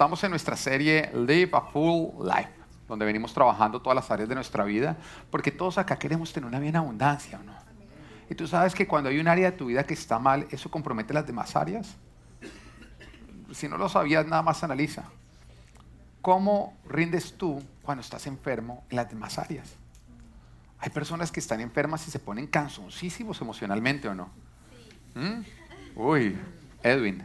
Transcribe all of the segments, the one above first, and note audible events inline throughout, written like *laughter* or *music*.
estamos en nuestra serie Live a Full Life, donde venimos trabajando todas las áreas de nuestra vida, porque todos acá queremos tener una bien abundancia, ¿o no? Y tú sabes que cuando hay un área de tu vida que está mal, eso compromete las demás áreas. Si no lo sabías, nada más analiza. ¿Cómo rindes tú cuando estás enfermo en las demás áreas? Hay personas que están enfermas y se ponen cansoncísimos emocionalmente, ¿o no? ¿Mm? Uy, Edwin.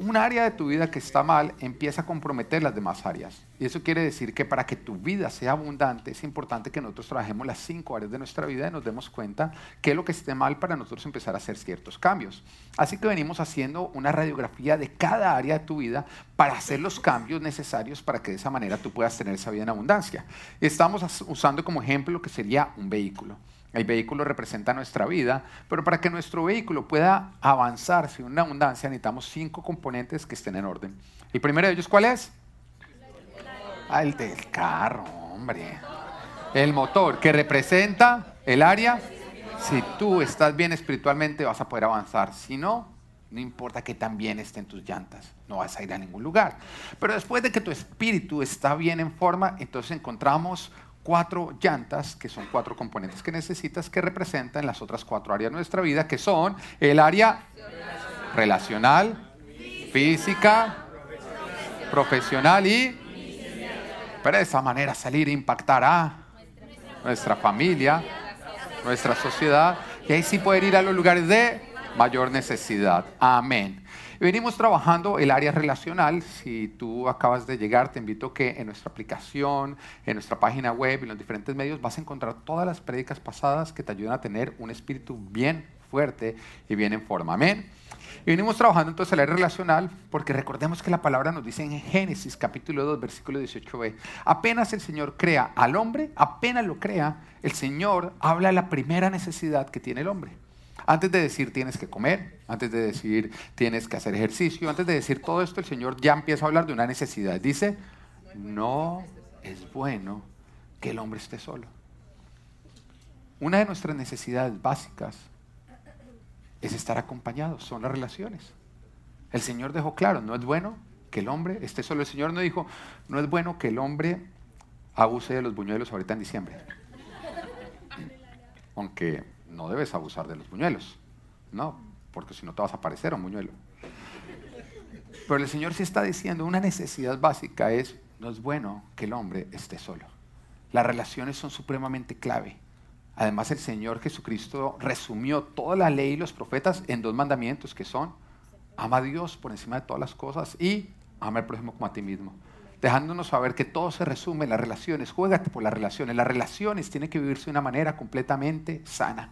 Un área de tu vida que está mal empieza a comprometer las demás áreas. Y eso quiere decir que para que tu vida sea abundante es importante que nosotros trabajemos las cinco áreas de nuestra vida y nos demos cuenta qué es lo que esté mal para nosotros empezar a hacer ciertos cambios. Así que venimos haciendo una radiografía de cada área de tu vida para hacer los cambios necesarios para que de esa manera tú puedas tener esa vida en abundancia. Estamos usando como ejemplo lo que sería un vehículo. El vehículo representa nuestra vida, pero para que nuestro vehículo pueda avanzar sin una abundancia necesitamos cinco componentes que estén en orden. ¿El primero de ellos cuál es? Ah, el del carro, hombre. El motor, que representa el área. Si tú estás bien espiritualmente vas a poder avanzar. Si no, no importa que tan bien estén tus llantas, no vas a ir a ningún lugar. Pero después de que tu espíritu está bien en forma, entonces encontramos cuatro llantas, que son cuatro componentes que necesitas, que representan las otras cuatro áreas de nuestra vida, que son el área relacional, física, profesional y... Pero de esa manera salir e impactar a nuestra familia, nuestra sociedad, y ahí sí poder ir a los lugares de mayor necesidad. Amén. Venimos trabajando el área relacional. Si tú acabas de llegar, te invito que en nuestra aplicación, en nuestra página web y en los diferentes medios vas a encontrar todas las prédicas pasadas que te ayudan a tener un espíritu bien fuerte y bien en forma. Amén. Y venimos trabajando entonces el área relacional porque recordemos que la palabra nos dice en Génesis capítulo 2 versículo 18b, apenas el Señor crea al hombre, apenas lo crea, el Señor habla de la primera necesidad que tiene el hombre. Antes de decir tienes que comer, antes de decir tienes que hacer ejercicio, antes de decir todo esto, el Señor ya empieza a hablar de una necesidad. Dice, no es bueno que el hombre esté solo. Una de nuestras necesidades básicas es estar acompañado, son las relaciones. El Señor dejó claro, no es bueno que el hombre esté solo. El Señor no dijo, no es bueno que el hombre abuse de los buñuelos ahorita en diciembre. Aunque no debes abusar de los buñuelos, no, porque si no te vas a parecer a un buñuelo. Pero el Señor sí está diciendo, una necesidad básica es, no es bueno que el hombre esté solo. Las relaciones son supremamente clave. Además, el Señor Jesucristo resumió toda la ley y los profetas en dos mandamientos que son, ama a Dios por encima de todas las cosas y ama al prójimo como a ti mismo dejándonos saber que todo se resume en las relaciones. Juégate por las relaciones. Las relaciones tienen que vivirse de una manera completamente sana.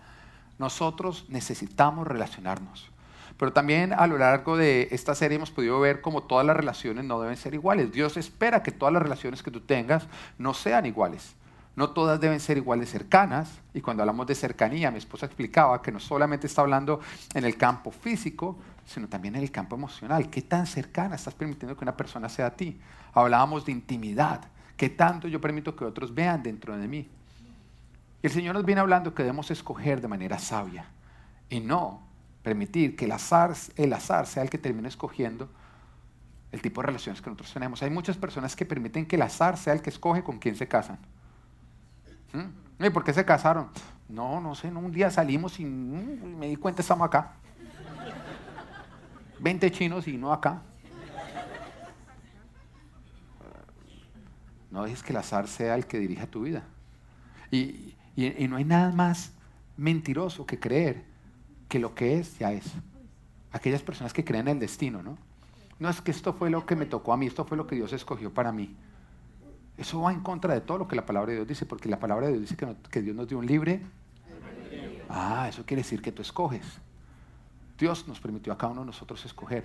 Nosotros necesitamos relacionarnos. Pero también a lo largo de esta serie hemos podido ver cómo todas las relaciones no deben ser iguales. Dios espera que todas las relaciones que tú tengas no sean iguales. No todas deben ser iguales cercanas. Y cuando hablamos de cercanía, mi esposa explicaba que no solamente está hablando en el campo físico, sino también en el campo emocional. ¿Qué tan cercana estás permitiendo que una persona sea a ti? Hablábamos de intimidad. ¿Qué tanto yo permito que otros vean dentro de mí? Y el Señor nos viene hablando que debemos escoger de manera sabia y no permitir que el azar, el azar sea el que termine escogiendo el tipo de relaciones que nosotros tenemos. Hay muchas personas que permiten que el azar sea el que escoge con quién se casan. ¿Mm? ¿Y por qué se casaron? No, no sé, un día salimos y mm, me di cuenta estamos acá. 20 chinos y no acá. No dejes que el azar sea el que dirija tu vida. Y, y, no hay nada más mentiroso que creer que lo que es ya es. Aquellas personas que creen en el destino, ¿no? No es que esto fue lo que me tocó a mí, esto fue lo que Dios escogió para mí. Eso va en contra de todo lo que la palabra de Dios dice, porque la palabra de Dios dice que, Dios nos dio un libre. Ah, eso quiere decir que tú escoges. Dios nos permitió a cada uno de nosotros escoger.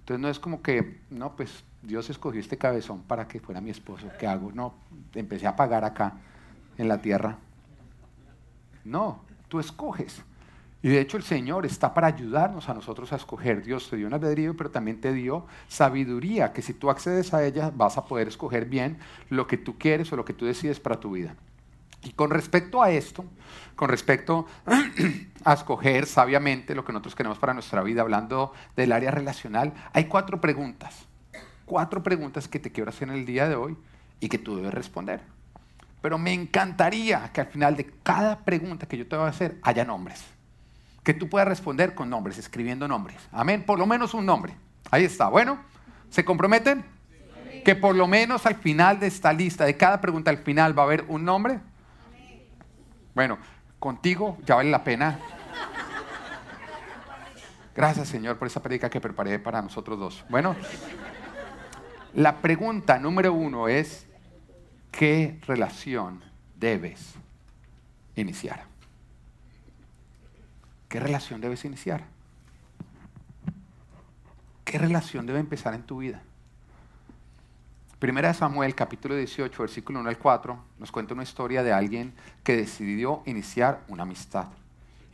Entonces no es como que, no, pues Dios escogió este cabezón para que fuera mi esposo. ¿Qué hago? No, empecé a pagar acá en la tierra. No, tú escoges. Y de hecho el Señor está para ayudarnos a nosotros a escoger. Dios te dio un albedrío, pero también te dio sabiduría, que si tú accedes a ella vas a poder escoger bien lo que tú quieres o lo que tú decides para tu vida. Y con respecto a esto, con respecto *clears throat* a escoger sabiamente lo que nosotros queremos para nuestra vida, hablando del área relacional, hay cuatro preguntas. Cuatro preguntas que te quiero hacer en el día de hoy y que tú debes responder. Pero me encantaría que al final de cada pregunta que yo te voy a hacer haya nombres. Que tú puedas responder con nombres, escribiendo nombres. Amén. Por lo menos un nombre. Ahí está. Bueno, ¿se comprometen? Que por lo menos al final de esta lista, de cada pregunta al final va a haber un nombre. Bueno, contigo ya vale la pena. Gracias, Señor, por esa predica que preparé para nosotros dos. Bueno, la pregunta número uno es, ¿qué relación debes iniciar? ¿Qué relación debes iniciar? ¿Qué relación debe empezar en tu vida? Primera de Samuel, capítulo 18, versículo 1 al 4, nos cuenta una historia de alguien que decidió iniciar una amistad.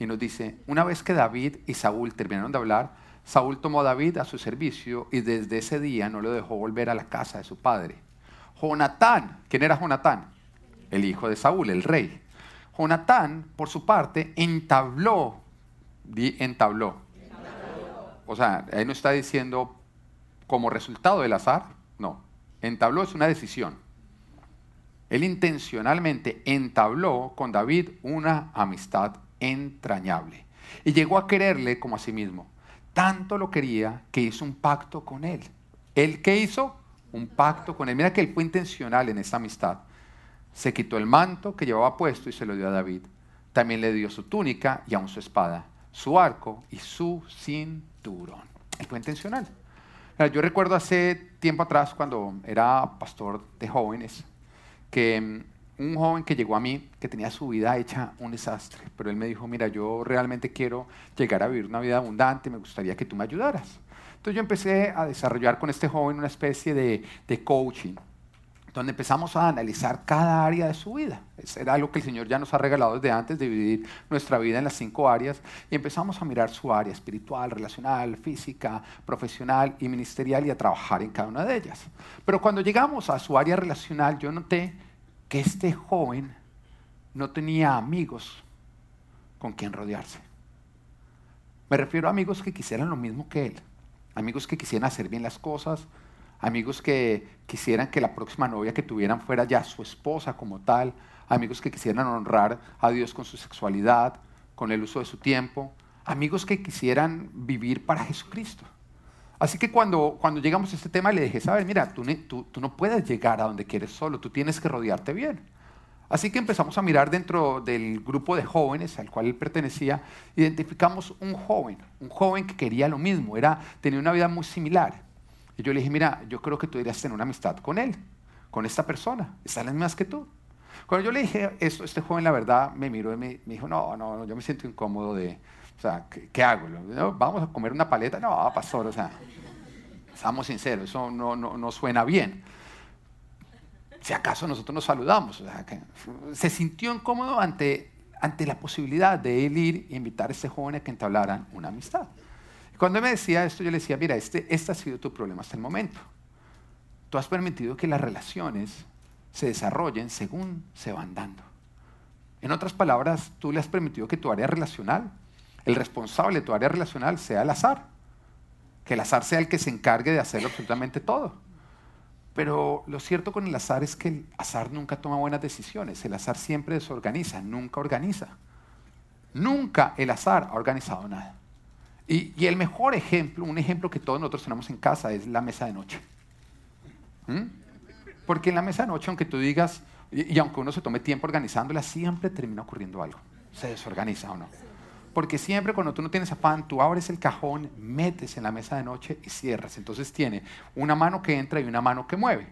Y nos dice, una vez que David y Saúl terminaron de hablar, Saúl tomó a David a su servicio y desde ese día no lo dejó volver a la casa de su padre. Jonatán, ¿quién era Jonatán? El hijo de Saúl, el rey. Jonatán, por su parte, entabló, entabló. O sea, ahí no está diciendo como resultado del azar, no. Entabló es una decisión. Él intencionalmente entabló con David una amistad entrañable y llegó a quererle como a sí mismo tanto lo quería que hizo un pacto con él. ¿Él qué hizo? Un pacto con él. Mira que él fue intencional en esa amistad. Se quitó el manto que llevaba puesto y se lo dio a David. También le dio su túnica y aún su espada, su arco y su cinturón. Él fue intencional. Yo recuerdo hace tiempo atrás, cuando era pastor de jóvenes, que mm, un joven que llegó a mí, que tenía su vida hecha un desastre, pero él me dijo, mira, yo realmente quiero llegar a vivir una vida abundante, me gustaría que tú me ayudaras. Entonces yo empecé a desarrollar con este joven una especie de, de coaching, donde empezamos a analizar cada área de su vida. Era algo que el Señor ya nos ha regalado desde antes, dividir nuestra vida en las cinco áreas, y empezamos a mirar su área espiritual, relacional, física, profesional y ministerial y a trabajar en cada una de ellas. Pero cuando llegamos a su área relacional, yo noté que este joven no tenía amigos con quien rodearse. Me refiero a amigos que quisieran lo mismo que él, amigos que quisieran hacer bien las cosas, amigos que quisieran que la próxima novia que tuvieran fuera ya su esposa como tal, amigos que quisieran honrar a Dios con su sexualidad, con el uso de su tiempo, amigos que quisieran vivir para Jesucristo. Así que cuando, cuando llegamos a este tema le dije, sabes, mira, tú, tú, no puedes llegar a donde quieres solo, tú tienes que rodearte bien. Así que empezamos a mirar dentro del grupo de jóvenes al cual él pertenecía, identificamos un joven, un joven que quería lo mismo, era, tenía una vida muy similar. Y yo le dije, mira, yo creo que tú deberías tener una amistad con él, con esta persona, está las mismas que tú. Cuando yo le dije esto, este joven la verdad me miró y me, dijo, no, no, yo me siento incómodo de, o sea, ¿qué, hago? ¿Vamos a comer una paleta? No, pastor, o sea, estamos sinceros, eso no, no, no suena bien. Si acaso nosotros nos saludamos. O sea, que se sintió incómodo ante, ante la posibilidad de él ir e invitar a este joven a que entablaran una amistad. Cuando me decía esto, yo le decía, mira, este, este ha sido tu problema hasta el momento. Tú has permitido que las relaciones se desarrollen según se van dando. En otras palabras, tú le has permitido que tu área relacional el responsable de tu área relacional sea el azar. Que el azar sea el que se encargue de hacer absolutamente todo. Pero lo cierto con el azar es que el azar nunca toma buenas decisiones. El azar siempre desorganiza, nunca organiza. Nunca el azar ha organizado nada. Y, el mejor ejemplo, un ejemplo que todos nosotros tenemos en casa, es la mesa de noche. ¿Mm? Porque en la mesa de noche, aunque tú digas, y, aunque uno se tome tiempo organizándola, siempre termina ocurriendo algo. Se desorganiza o no. Porque siempre cuando tú no tienes afán, tú abres el cajón, metes en la mesa de noche y cierras. Entonces tiene una mano que entra y una mano que mueve.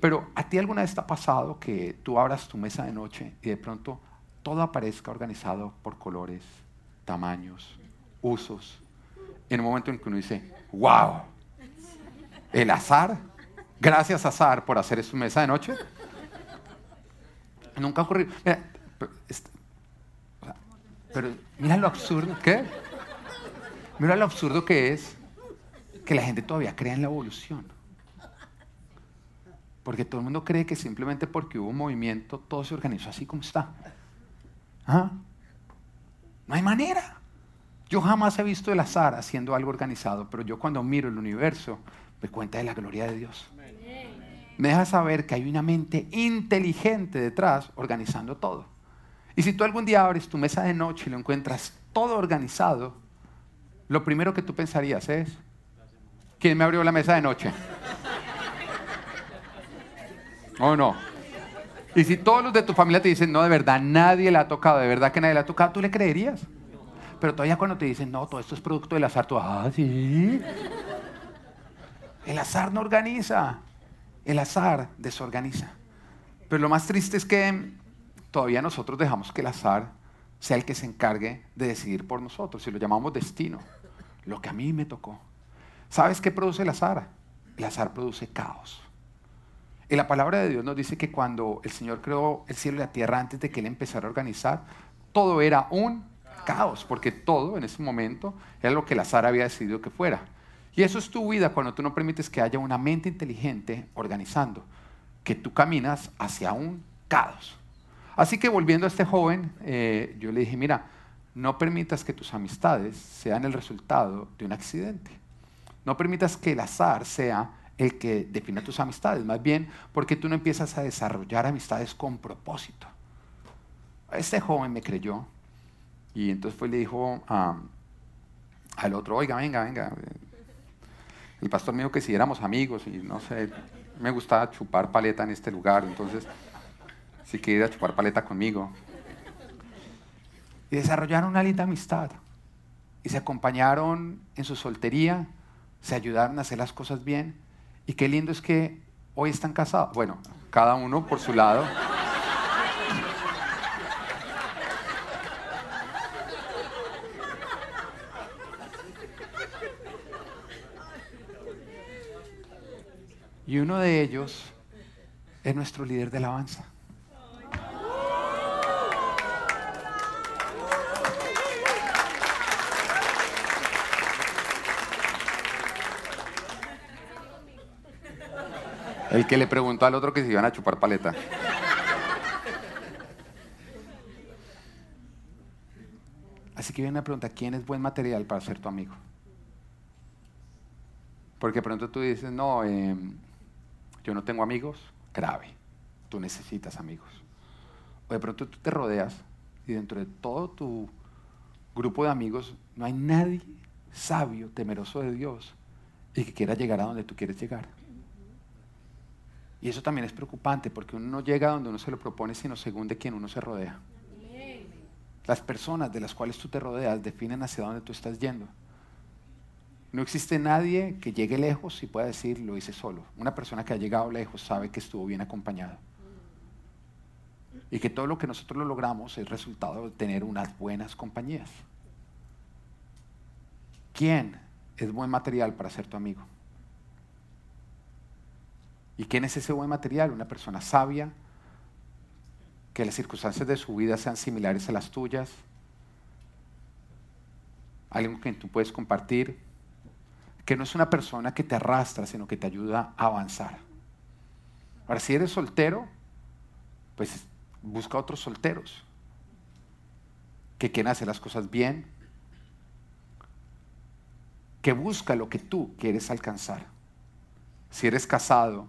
Pero a ti alguna vez te ha pasado que tú abras tu mesa de noche y de pronto todo aparezca organizado por colores, tamaños, usos. En un momento en que uno dice, wow, el azar, gracias azar por hacer su mesa de noche. Nunca ha ocurrido. Mira, pero mira lo absurdo, ¿qué? Mira lo absurdo que es que la gente todavía crea en la evolución. Porque todo el mundo cree que simplemente porque hubo un movimiento, todo se organizó así como está. ¿Ah? No hay manera. Yo jamás he visto el azar haciendo algo organizado, pero yo cuando miro el universo me cuenta de la gloria de Dios. Me deja saber que hay una mente inteligente detrás organizando todo. Y si tú algún día abres tu mesa de noche y lo encuentras todo organizado, lo primero que tú pensarías es, ¿quién me abrió la mesa de noche? ¿O no? Y si todos los de tu familia te dicen, no, de verdad nadie le ha tocado, de verdad que nadie le ha tocado, ¿tú le creerías? Pero todavía cuando te dicen, no, todo esto es producto del azar, tú, ah, sí. El azar no organiza, el azar desorganiza. Pero lo más triste es que todavía nosotros dejamos que el azar sea el que se encargue de decidir por nosotros, y lo llamamos destino, lo que a mí me tocó. ¿Sabes qué produce el azar? El azar produce caos. Y la palabra de Dios nos dice que cuando el Señor creó el cielo y la tierra antes de que Él empezara a organizar, todo era un caos, porque todo en ese momento era lo que el azar había decidido que fuera. Y eso es tu vida cuando tú no permites que haya una mente inteligente organizando, que tú caminas hacia un caos. Así que volviendo a este joven, eh, yo le dije, mira, no permitas que tus amistades sean el resultado de un accidente. No permitas que el azar sea el que defina tus amistades, más bien porque tú no empiezas a desarrollar amistades con propósito. Este joven me creyó y entonces fue y le dijo al otro, oiga, venga, venga. El pastor me dijo que si éramos amigos y no sé, me gustaba chupar paleta en este lugar, entonces si quería chupar paleta conmigo. Y desarrollaron una linda amistad. Y se acompañaron en su soltería, se ayudaron a hacer las cosas bien. Y qué lindo es que hoy están casados. Bueno, cada uno por su lado. Y uno de ellos es nuestro líder de alabanza. El que le preguntó al otro que se iban a chupar paleta. Así que viene una pregunta, ¿quién es buen material para ser tu amigo? Porque pronto tú dices, no, em, yo no tengo amigos, grave, tú necesitas amigos. O de pronto tú te rodeas y dentro de todo tu grupo de amigos no hay nadie sabio, temeroso de Dios y que quiera llegar a donde tú quieres llegar. Y eso también es preocupante porque uno no llega a donde uno se lo propone, sino según de quién uno se rodea. Las personas de las cuales tú te rodeas definen hacia dónde tú estás yendo. No existe nadie que llegue lejos y pueda decir lo hice solo. Una persona que ha llegado lejos sabe que estuvo bien acompañado. Y que todo lo que nosotros lo logramos es resultado de tener unas buenas compañías. ¿Quién es buen material para ser tu amigo? ¿Y quién es ese buen material? Una persona sabia, que las circunstancias de su vida sean similares a las tuyas, con quien tú puedes compartir, que no es una persona que te arrastra, sino que te ayuda a avanzar. Ahora, si eres soltero, pues busca otros solteros que quieren hacer las cosas bien, que busca lo que tú quieres alcanzar. Si eres casado,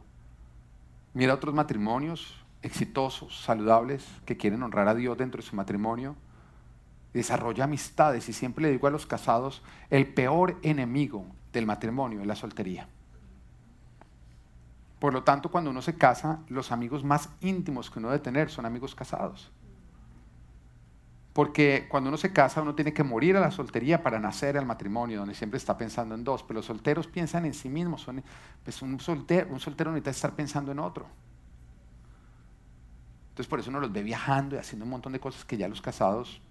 Mira otros matrimonios exitosos, saludables, que quieren honrar a Dios dentro de su matrimonio. Desarrolla amistades y siempre le digo a los casados, el peor enemigo del matrimonio es la soltería. Por lo tanto, cuando uno se casa, los amigos más íntimos que uno debe tener son amigos casados. Porque cuando uno se casa, uno tiene que morir a la soltería para nacer al matrimonio, donde siempre está pensando en dos. Pero los solteros piensan en sí mismos. Son, pues un, soltero, un soltero necesita estar pensando en otro. Entonces por eso uno los ve viajando y haciendo un montón de cosas que ya los casados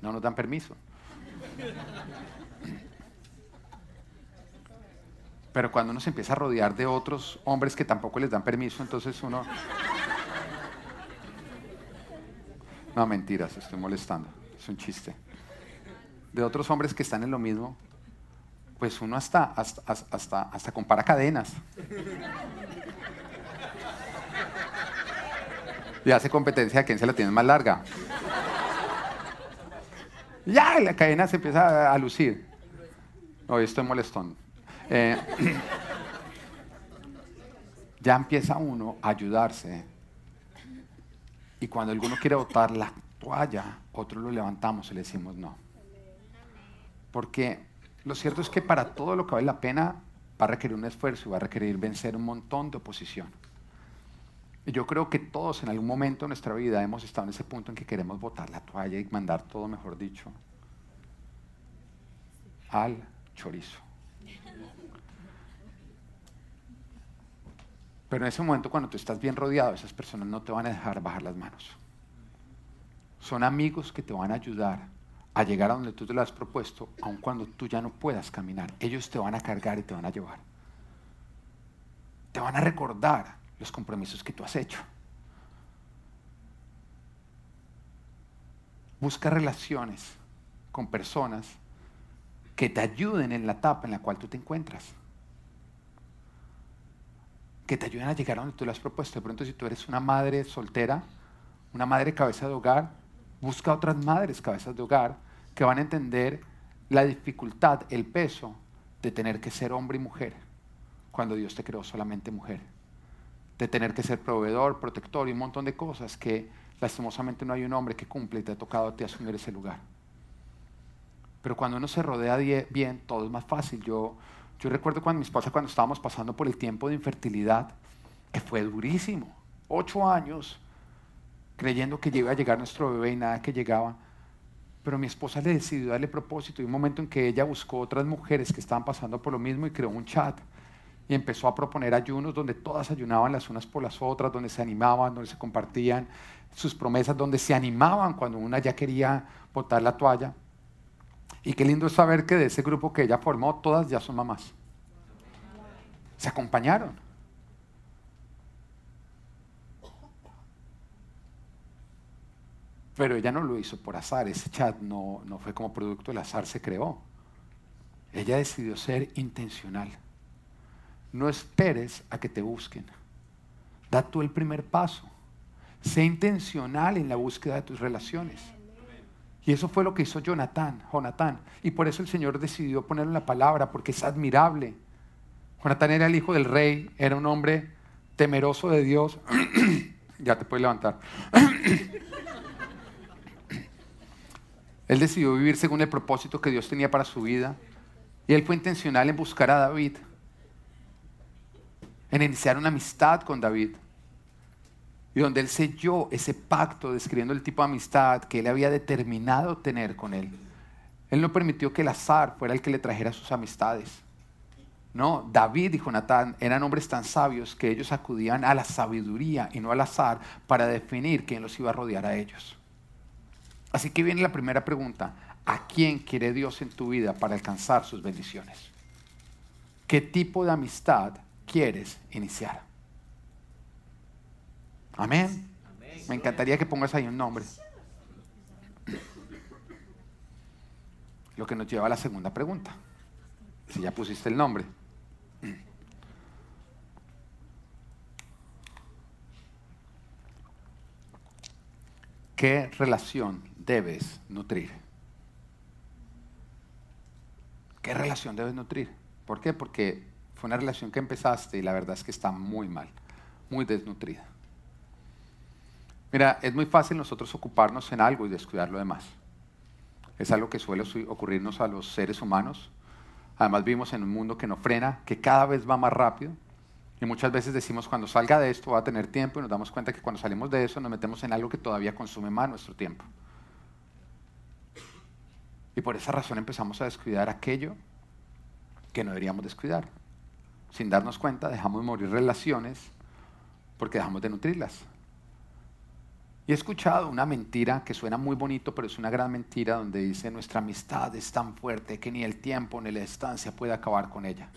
no nos dan permiso. Pero cuando uno se empieza a rodear de otros hombres que tampoco les dan permiso, entonces uno No, mentiras, estoy molestando. Es un chiste. De otros hombres que están en lo mismo, pues uno hasta, hasta, hasta, hasta compara cadenas. y hace competencia a quién se la tiene más larga. Ya, la cadena se empieza a, lucir. Hoy estoy molestón. Eh, *clears throat* ya empieza uno a ayudarse. Y cuando alguno quiere botar la toalla, otro lo levantamos y le decimos no. Porque lo cierto es que para todo lo que vale la pena va a requerir un esfuerzo y va a requerir vencer un montón de oposición. Y yo creo que todos en algún momento de nuestra vida hemos estado en ese punto en que queremos botar la toalla y mandar todo, mejor dicho, al chorizo. Pero en ese momento, cuando tú estás bien rodeado, esas personas no te van a dejar bajar las manos. Son amigos que te van a ayudar a llegar a donde tú te lo has propuesto, aun cuando tú ya no puedas caminar. Ellos te van a cargar y te van a llevar. Te van a recordar los compromisos que tú has hecho. Busca relaciones con personas que te ayuden en la etapa en la cual tú te encuentras. Que te ayuden a llegar a donde tú lo has propuesto. De pronto, si tú eres una madre soltera, una madre cabeza de hogar, Busca otras madres cabezas de hogar que van a entender la dificultad, el peso de tener que ser hombre y mujer cuando Dios te creó solamente mujer. De tener que ser proveedor, protector y un montón de cosas que lastimosamente no hay un hombre que cumple y te ha tocado a ti asumir ese lugar. Pero cuando uno se rodea bien, todo es más fácil. Yo, yo recuerdo cuando mi esposa, cuando estábamos pasando por el tiempo de infertilidad, que fue durísimo. Ocho años creyendo que iba a llegar nuestro bebé y nada que llegaba. Pero mi esposa le decidió darle propósito y un momento en que ella buscó otras mujeres que estaban pasando por lo mismo y creó un chat y empezó a proponer ayunos donde todas ayunaban las unas por las otras, donde se animaban, donde se compartían sus promesas, donde se animaban cuando una ya quería botar la toalla. Y qué lindo es saber que de ese grupo que ella formó, todas ya son mamás. Se acompañaron. Pero ella no lo hizo por azar, ese chat no, no fue como producto del azar, se creó. Ella decidió ser intencional. No esperes a que te busquen. Da tú el primer paso. Sé intencional en la búsqueda de tus relaciones. Y eso fue lo que hizo Jonathan, Jonathan. Y por eso el Señor decidió ponerle la palabra, porque es admirable. Jonathan era el hijo del rey, era un hombre temeroso de Dios. *clears throat* ya te puedes levantar. *clears throat* Él decidió vivir según el propósito que Dios tenía para su vida. Y él fue intencional en buscar a David, en iniciar una amistad con David. Y donde él selló ese pacto describiendo el tipo de amistad que él había determinado tener con él. Él no permitió que el azar fuera el que le trajera sus amistades. No, David y Jonatán eran hombres tan sabios que ellos acudían a la sabiduría y no al azar para definir quién los iba a rodear a ellos. Así que viene la primera pregunta. ¿A quién quiere Dios en tu vida para alcanzar sus bendiciones? ¿Qué tipo de amistad quieres iniciar? Amén. Me encantaría que pongas ahí un nombre. Lo que nos lleva a la segunda pregunta. Si ya pusiste el nombre. ¿Qué relación debes nutrir? ¿Qué relación debes nutrir? ¿Por qué? Porque fue una relación que empezaste y la verdad es que está muy mal, muy desnutrida. Mira, es muy fácil nosotros ocuparnos en algo y descuidar lo demás. Es algo que suele ocurrirnos a los seres humanos. Además vivimos en un mundo que nos frena, que cada vez va más rápido. Y muchas veces decimos, cuando salga de esto va a tener tiempo y nos damos cuenta que cuando salimos de eso nos metemos en algo que todavía consume más nuestro tiempo. Y por esa razón empezamos a descuidar aquello que no deberíamos descuidar. Sin darnos cuenta, dejamos morir relaciones porque dejamos de nutrirlas. Y he escuchado una mentira que suena muy bonito, pero es una gran mentira donde dice nuestra amistad es tan fuerte que ni el tiempo ni la distancia puede acabar con ella.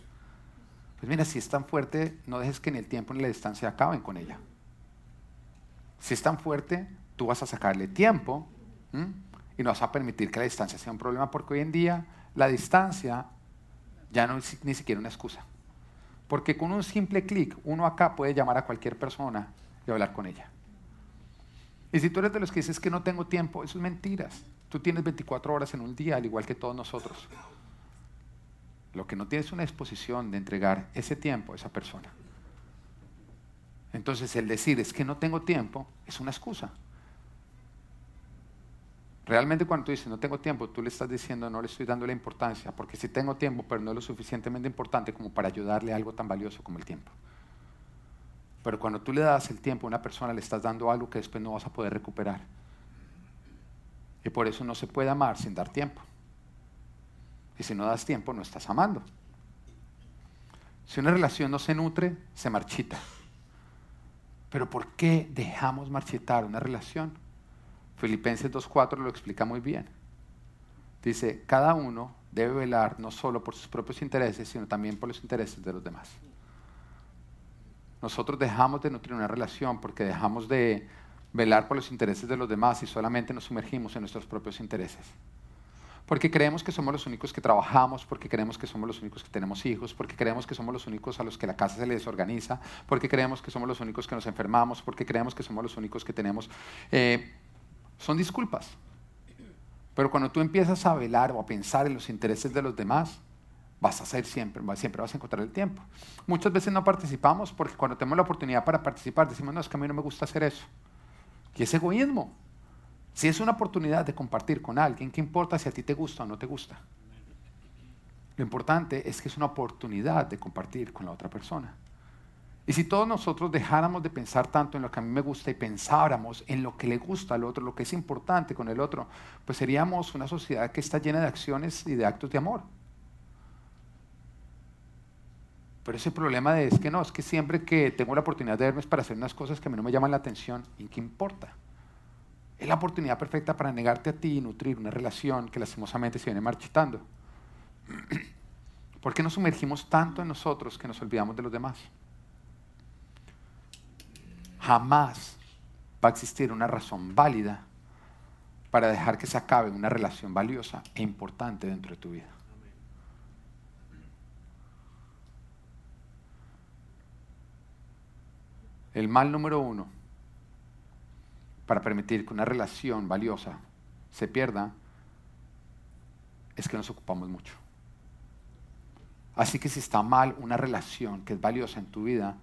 Pues mira, si es tan fuerte, no dejes que ni el tiempo ni la distancia acaben con ella. Si es tan fuerte, tú vas a sacarle tiempo y no vas a permitir que la distancia sea un problema porque hoy en día la distancia ya no es ni siquiera una excusa. Porque con un simple clic uno acá puede llamar a cualquier persona y hablar con ella. Y si tú eres de los que dices que no tengo tiempo, eso es mentiras. Tú tienes 24 horas en un día, al igual que todos nosotros. Lo que no tienes es una disposición de entregar ese tiempo a esa persona. Entonces el decir es que no tengo tiempo es una excusa. Realmente cuando tú dices no tengo tiempo, tú le estás diciendo no le estoy dando la importancia, porque si tengo tiempo, pero no es lo suficientemente importante como para ayudarle a algo tan valioso como el tiempo. Pero cuando tú le das el tiempo a una persona, le estás dando algo que después no vas a poder recuperar. Y por eso no se puede amar sin dar tiempo. Y si no das tiempo, no estás amando. Si una relación no se nutre, se marchita. Pero ¿por qué dejamos marchitar una relación? Filipenses 2.4 lo explica muy bien. Dice, cada uno debe velar no solo por sus propios intereses, sino también por los intereses de los demás. Nosotros dejamos de nutrir una relación porque dejamos de velar por los intereses de los demás y solamente nos sumergimos en nuestros propios intereses. Porque creemos que somos los únicos que trabajamos, porque creemos que somos los únicos que tenemos hijos, porque creemos que somos los únicos a los que la casa se les desorganiza, porque creemos que somos los únicos que nos enfermamos, porque creemos que somos los únicos que tenemos... Eh, son disculpas. Pero cuando tú empiezas a velar o a pensar en los intereses de los demás, vas a hacer siempre, siempre vas a encontrar el tiempo. Muchas veces no participamos porque cuando tenemos la oportunidad para participar decimos, no, es que a mí no me gusta hacer eso. Y es egoísmo. Si es una oportunidad de compartir con alguien, ¿qué importa si a ti te gusta o no te gusta? Lo importante es que es una oportunidad de compartir con la otra persona. Y si todos nosotros dejáramos de pensar tanto en lo que a mí me gusta y pensáramos en lo que le gusta al otro, lo que es importante con el otro, pues seríamos una sociedad que está llena de acciones y de actos de amor. Pero ese problema es que no, es que siempre que tengo la oportunidad de verme es para hacer unas cosas que a mí no me llaman la atención, ¿y qué importa? Es la oportunidad perfecta para negarte a ti y nutrir una relación que lastimosamente se viene marchitando. ¿Por qué nos sumergimos tanto en nosotros que nos olvidamos de los demás? Jamás va a existir una razón válida para dejar que se acabe una relación valiosa e importante dentro de tu vida. El mal número uno para permitir que una relación valiosa se pierda es que nos ocupamos mucho. Así que si está mal una relación que es valiosa en tu vida,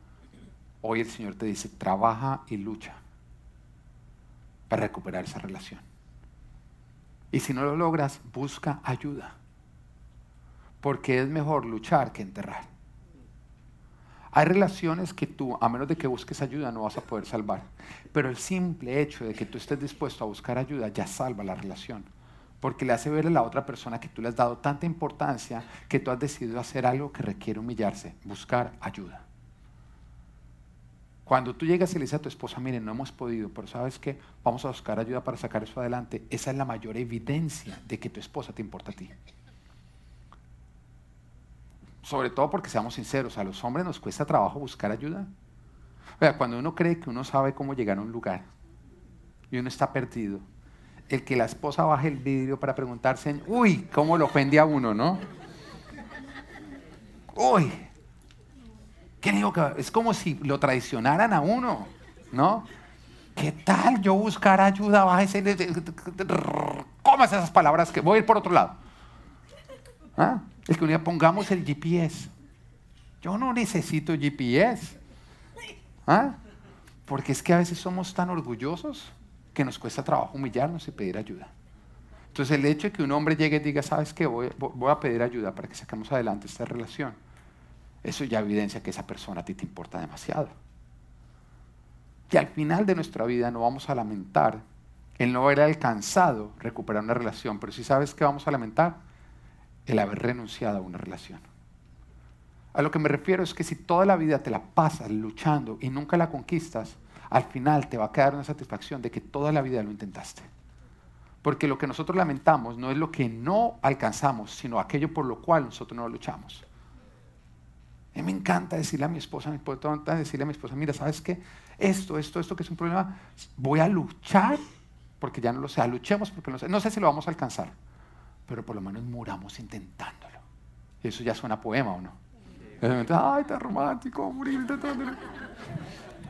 hoy el Señor te dice, trabaja y lucha para recuperar esa relación. Y si no lo logras, busca ayuda. Porque es mejor luchar que enterrar. Hay relaciones que tú, a menos de que busques ayuda, no vas a poder salvar. Pero el simple hecho de que tú estés dispuesto a buscar ayuda ya salva la relación. Porque le hace ver a la otra persona que tú le has dado tanta importancia que tú has decidido hacer algo que requiere humillarse, buscar ayuda. Cuando tú llegas y le dices a tu esposa, miren, no hemos podido, pero sabes que vamos a buscar ayuda para sacar eso adelante, esa es la mayor evidencia de que tu esposa te importa a ti. Sobre todo porque seamos sinceros, a los hombres nos cuesta trabajo buscar ayuda. Cuando uno cree que uno sabe cómo llegar a un lugar y uno está perdido, el que la esposa baje el vidrio para preguntarse, uy, cómo lo ofende a uno, ¿no? Uy, ¿qué digo? Es como si lo traicionaran a uno, ¿no? ¿Qué tal yo buscar ayuda? Bájese, comas esas palabras que voy a ir por otro lado. ¿Ah? Es que un día pongamos el GPS. Yo no necesito GPS. ¿Ah? Porque es que a veces somos tan orgullosos que nos cuesta trabajo humillarnos y pedir ayuda. Entonces el hecho de que un hombre llegue y diga, ¿sabes qué? Voy, a pedir ayuda para que saquemos adelante esta relación. Eso ya evidencia que esa persona a ti te importa demasiado. Y al final de nuestra vida no vamos a lamentar el no haber alcanzado recuperar una relación, pero si sabes que vamos a lamentar el haber renunciado a una relación. A lo que me refiero es que si toda la vida te la pasas luchando y nunca la conquistas, al final te va a quedar una satisfacción de que toda la vida lo intentaste. Porque lo que nosotros lamentamos no es lo que no alcanzamos, sino aquello por lo cual nosotros no luchamos. A mí me encanta decirle a mi esposa, me encanta decirle a mi esposa, mira, ¿sabes qué? Esto, esto, esto que es un problema, voy a luchar porque ya no lo sé, luchemos porque no sé, no sé si lo vamos a alcanzar, pero por lo menos muramos intentándolo. Eso ya suena poema, ¿o no? Ay, está romántico, morir intentando.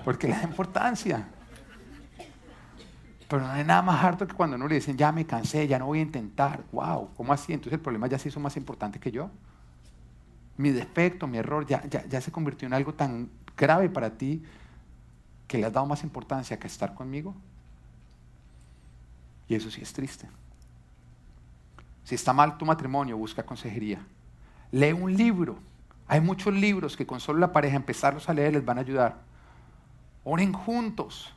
Porque le da importancia. Pero no hay nada más harto que cuando uno le dicen, ya me cansé, ya no voy a intentar. ¡Wow! ¿Cómo así? Entonces el problema ya se hizo más importante que yo. Mi defecto, mi error, ya, ya, ya se convirtió en algo tan grave para ti que le has dado más importancia que estar conmigo. Y eso sí es triste. Si está mal tu matrimonio, busca consejería. Lee un libro. Hay muchos libros que con solo la pareja empezarlos a leer les van a ayudar. Oren juntos.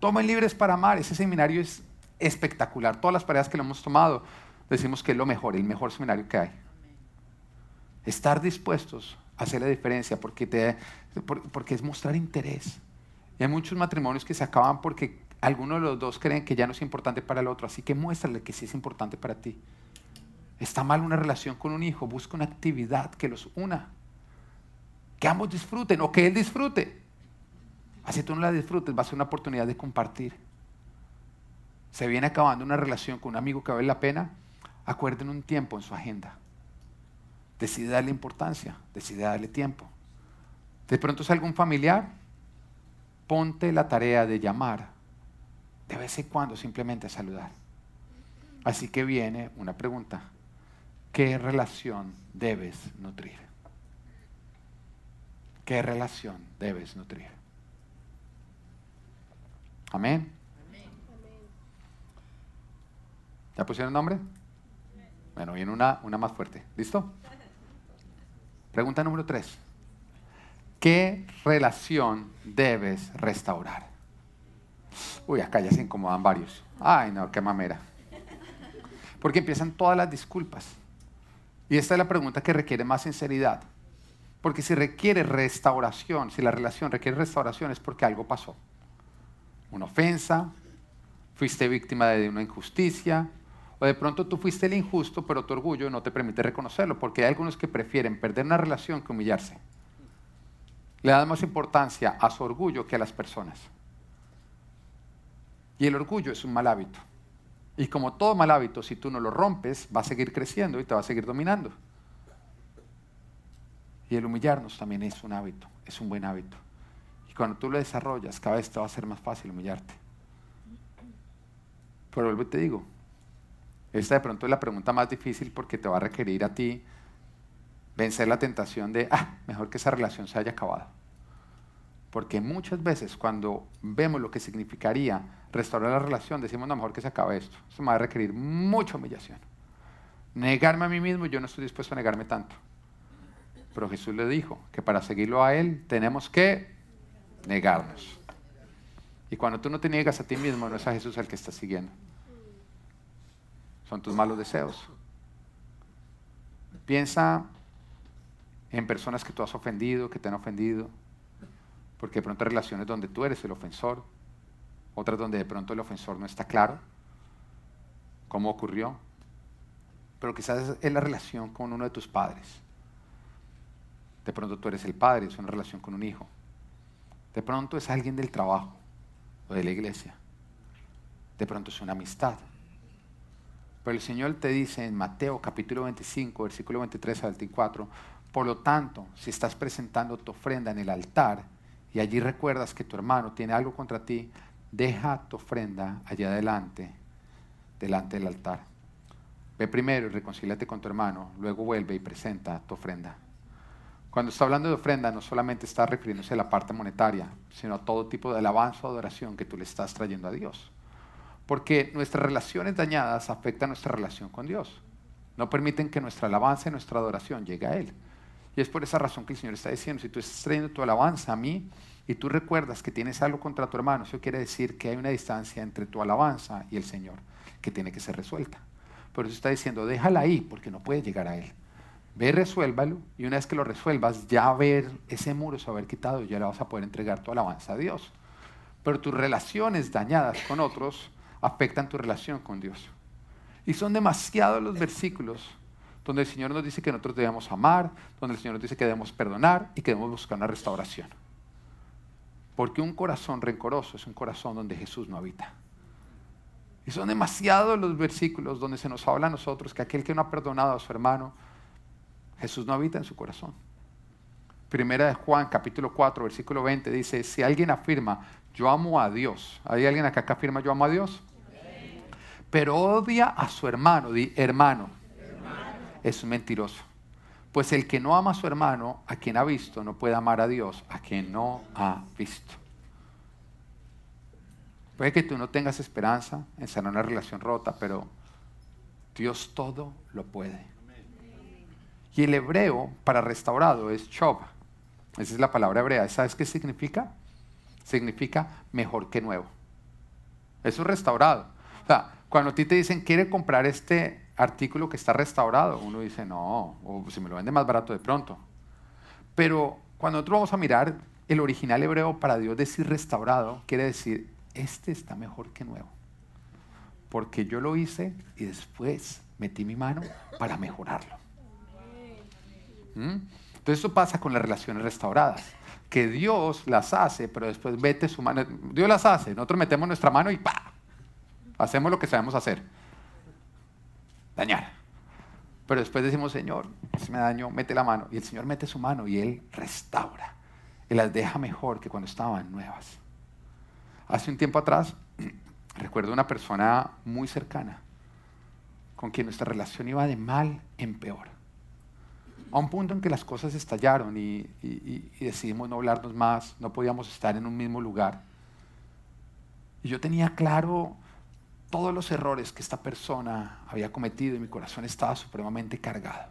Tomen libres para amar. Ese seminario es espectacular. Todas las parejas que lo hemos tomado decimos que es lo mejor, el mejor seminario que hay. Estar dispuestos a hacer la diferencia porque, te, porque es mostrar interés. Hay muchos matrimonios que se acaban porque alguno de los dos creen que ya no es importante para el otro. Así que muéstrale que sí es importante para ti. Está mal una relación con un hijo, busca una actividad que los una. Que ambos disfruten o que él disfrute. Así tú no la disfrutes, va a ser una oportunidad de compartir. Se viene acabando una relación con un amigo que vale la pena, acuerden un tiempo en su agenda. Decide darle importancia, decide darle tiempo. De pronto es algún familiar, ponte la tarea de llamar de vez en cuando simplemente saludar. Así que viene una pregunta. ¿Qué relación debes nutrir? ¿Qué relación debes nutrir? Amén. ¿Ya pusieron nombre? Bueno, viene una, una más fuerte. ¿Listo? Pregunta número tres. ¿Qué relación debes restaurar? Uy, acá ya se incomodan varios. Ay, no, qué mamera. Porque empiezan todas las disculpas. Y esta es la pregunta que requiere más sinceridad. Porque si requiere restauración, si la relación requiere restauración es porque algo pasó. Una ofensa, fuiste víctima de una injusticia, o de pronto tú fuiste el injusto, pero tu orgullo no te permite reconocerlo, porque hay algunos que prefieren perder una relación que humillarse. Le dan más importancia a su orgullo que a las personas. Y el orgullo es un mal hábito. Y como todo mal hábito, si tú no lo rompes, va a seguir creciendo y te va a seguir dominando. Y el humillarnos también es un hábito, es un buen hábito. Y cuando tú lo desarrollas, cada vez te va a ser más fácil humillarte. Pero vuelvo y te digo, esta de pronto es la pregunta más difícil porque te va a requerir a ti vencer la tentación de, ah, mejor que esa relación se haya acabado. Porque muchas veces cuando vemos lo que significaría restaurar la relación, decimos, no, mejor que se acabe esto. Eso me va a requerir mucha humillación. Negarme a mí mismo, yo no estoy dispuesto a negarme tanto. Pero Jesús le dijo que para seguirlo a Él tenemos que negarnos. Y cuando tú no te niegas a ti mismo, no es a Jesús el que estás siguiendo. Son tus malos deseos. Piensa en personas que tú has ofendido, que te han ofendido, porque de pronto hay relaciones donde tú eres el ofensor, otras donde de pronto el ofensor no está claro cómo ocurrió, pero quizás es la relación con uno de tus padres. De pronto tú eres el padre, es una relación con un hijo. De pronto es alguien del trabajo o de la iglesia. De pronto es una amistad. Pero el Señor te dice en Mateo capítulo 25, versículo 23 al 24, por lo tanto, si estás presentando tu ofrenda en el altar, y allí recuerdas que tu hermano tiene algo contra ti, deja tu ofrenda allá adelante, delante del altar. Ve primero y reconcíliate con tu hermano, luego vuelve y presenta tu ofrenda. Cuando está hablando de ofrenda, no solamente está refiriéndose a la parte monetaria, sino a todo tipo de alabanza o adoración que tú le estás trayendo a Dios. Porque nuestras relaciones dañadas afectan nuestra relación con Dios. No permiten que nuestra alabanza y nuestra adoración llegue a Él. Y es por esa razón que el Señor está diciendo, si tú estás trayendo tu alabanza a mí y tú recuerdas que tienes algo contra tu hermano, eso quiere decir que hay una distancia entre tu alabanza y el Señor que tiene que ser resuelta. Por eso está diciendo, déjala ahí porque no puede llegar a Él. Ve, resuélvalo y una vez que lo resuelvas, ya ver ese muro se va a haber quitado ya le vas a poder entregar tu alabanza a Dios. Pero tus relaciones dañadas con otros afectan tu relación con Dios. Y son demasiados los versículos donde el Señor nos dice que nosotros debemos amar, donde el Señor nos dice que debemos perdonar y que debemos buscar una restauración. Porque un corazón rencoroso es un corazón donde Jesús no habita. Y son demasiados los versículos donde se nos habla a nosotros que aquel que no ha perdonado a su hermano, Jesús no habita en su corazón. Primera de Juan, capítulo 4, versículo 20, dice, si alguien afirma, yo amo a Dios. ¿Hay alguien acá que afirma yo amo a Dios? Pero odia a su hermano, di hermano. Es un mentiroso. Pues el que no ama a su hermano, a quien ha visto, no puede amar a Dios, a quien no ha visto. Puede que tú no tengas esperanza en sanar una relación rota, pero Dios todo lo puede. Y el hebreo para restaurado es chov. Esa es la palabra hebrea. ¿Sabes qué significa? Significa mejor que nuevo. Eso es restaurado. O sea, cuando a ti te dicen, quiere comprar este artículo que está restaurado, uno dice, no, o si me lo vende más barato de pronto. Pero cuando nosotros vamos a mirar el original hebreo para Dios decir restaurado, quiere decir, este está mejor que nuevo. Porque yo lo hice y después metí mi mano para mejorarlo. ¿Mm? Entonces eso pasa con las relaciones restauradas, que Dios las hace, pero después mete su mano. Dios las hace, nosotros metemos nuestra mano y ¡pa! Hacemos lo que sabemos hacer dañar. Pero después decimos, Señor, si me daño, mete la mano. Y el Señor mete su mano y Él restaura. Y las deja mejor que cuando estaban nuevas. Hace un tiempo atrás, *clears throat* recuerdo una persona muy cercana con quien nuestra relación iba de mal en peor. A un punto en que las cosas estallaron y, y decidimos no hablarnos más, no podíamos estar en un mismo lugar. Y yo tenía claro todos los errores que esta persona había cometido y mi corazón estaba supremamente cargado,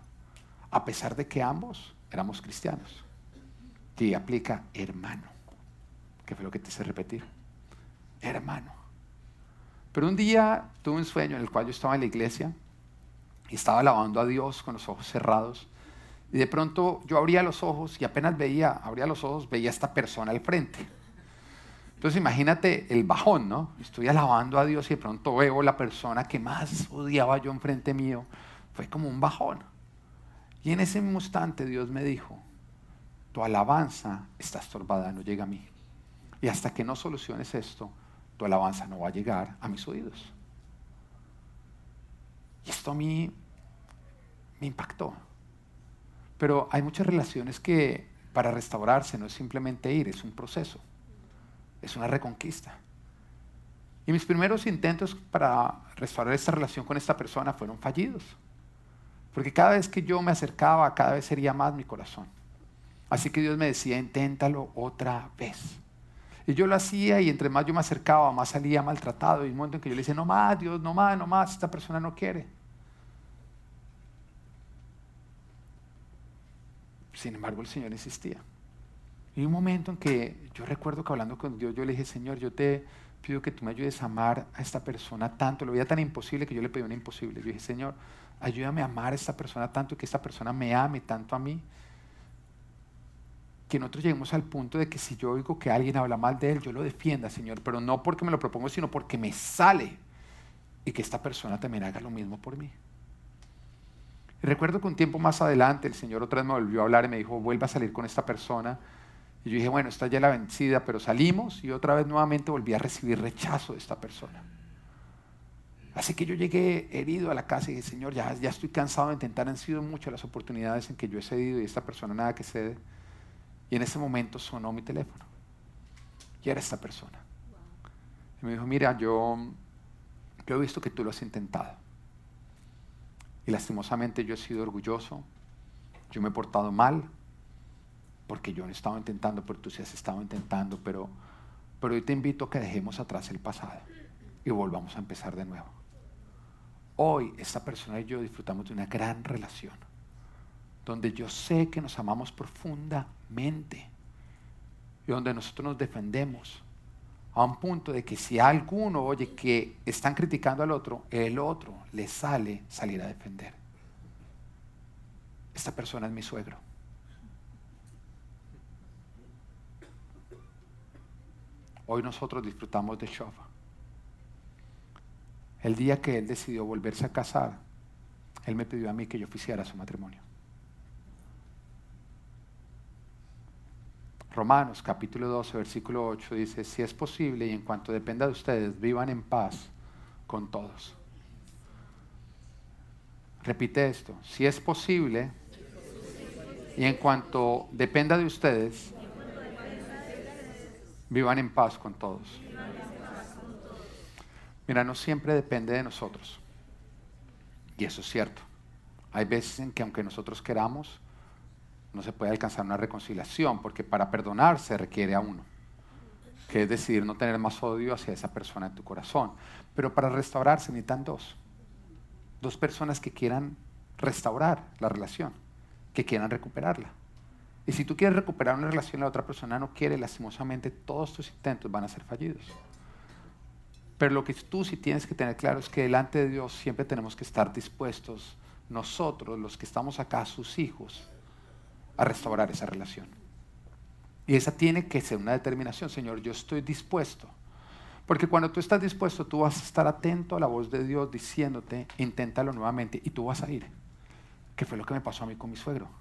a pesar de que ambos éramos cristianos. Y aplica hermano, que fue lo que te hice repetir, hermano. Pero un día tuve un sueño en el cual yo estaba en la iglesia y estaba alabando a Dios con los ojos cerrados. Y de pronto yo abría los ojos y apenas veía, abría los ojos, veía a esta persona al frente. Entonces imagínate el bajón, ¿no? Estoy alabando a Dios y de pronto veo la persona que más odiaba yo enfrente mío. Fue como un bajón. Y en ese instante Dios me dijo, tu alabanza está estorbada, no llega a mí. Y hasta que no soluciones esto, tu alabanza no va a llegar a mis oídos. Y esto a mí me impactó. Pero hay muchas relaciones que para restaurarse no es simplemente ir, es un proceso es una reconquista. Y mis primeros intentos para restaurar esta relación con esta persona fueron fallidos. Porque cada vez que yo me acercaba, cada vez sería más mi corazón. Así que Dios me decía, inténtalo otra vez. Y yo lo hacía y entre más yo me acercaba, más salía maltratado. Y un momento en que yo le decía, no más, Dios, no más, no más, esta persona no quiere. Sin embargo, el Señor insistía. Y un momento en que yo recuerdo que hablando con Dios, yo le dije, Señor, yo te pido que tú me ayudes a amar a esta persona tanto. Lo veía tan imposible que yo le pedí una imposible. Yo dije, Señor, ayúdame a amar a esta persona tanto y que esta persona me ame tanto a mí. Que nosotros lleguemos al punto de que si yo oigo que alguien habla mal de él, yo lo defienda, Señor, pero no porque me lo propongo, sino porque me sale. Y que esta persona también haga lo mismo por mí. Recuerdo que un tiempo más adelante el Señor otra vez me volvió a hablar y me dijo, vuelva a salir con esta persona yo dije, bueno, está ya la vencida, pero salimos y otra vez nuevamente volví a recibir rechazo de esta persona. Así que yo llegué herido a la casa y dije, Señor, ya, ya estoy cansado de intentar, han sido muchas las oportunidades en que yo he cedido y esta persona nada que cede. Y en ese momento sonó mi teléfono. Y era esta persona. Y me dijo, mira, yo, yo he visto que tú lo has intentado. Y lastimosamente yo he sido orgulloso, yo me he portado mal, porque yo no estaba intentando, pero tú sí has estado intentando, pero, pero hoy te invito a que dejemos atrás el pasado y volvamos a empezar de nuevo. Hoy esta persona y yo disfrutamos de una gran relación, donde yo sé que nos amamos profundamente y donde nosotros nos defendemos a un punto de que si alguno oye que están criticando al otro, el otro le sale salir a defender. Esta persona es mi suegro. Hoy nosotros disfrutamos de Shofa. El día que él decidió volverse a casar, él me pidió a mí que yo oficiara su matrimonio. Romanos capítulo 12, versículo 8 dice, si es posible y en cuanto dependa de ustedes, vivan en paz con todos. Repite esto, si es posible y en cuanto dependa de ustedes, Vivan en paz con todos. Mira, no siempre depende de nosotros. Y eso es cierto. Hay veces en que aunque nosotros queramos, no se puede alcanzar una reconciliación, porque para perdonar se requiere a uno, que es decidir no tener más odio hacia esa persona en tu corazón. Pero para restaurar se necesitan dos. Dos personas que quieran restaurar la relación, que quieran recuperarla. Y si tú quieres recuperar una relación la otra persona no quiere, lastimosamente todos tus intentos van a ser fallidos. Pero lo que tú sí tienes que tener claro es que delante de Dios siempre tenemos que estar dispuestos, nosotros, los que estamos acá, sus hijos, a restaurar esa relación. Y esa tiene que ser una determinación, Señor, yo estoy dispuesto. Porque cuando tú estás dispuesto, tú vas a estar atento a la voz de Dios diciéndote, inténtalo nuevamente, y tú vas a ir. ¿Qué fue lo que me pasó a mí con mi suegro?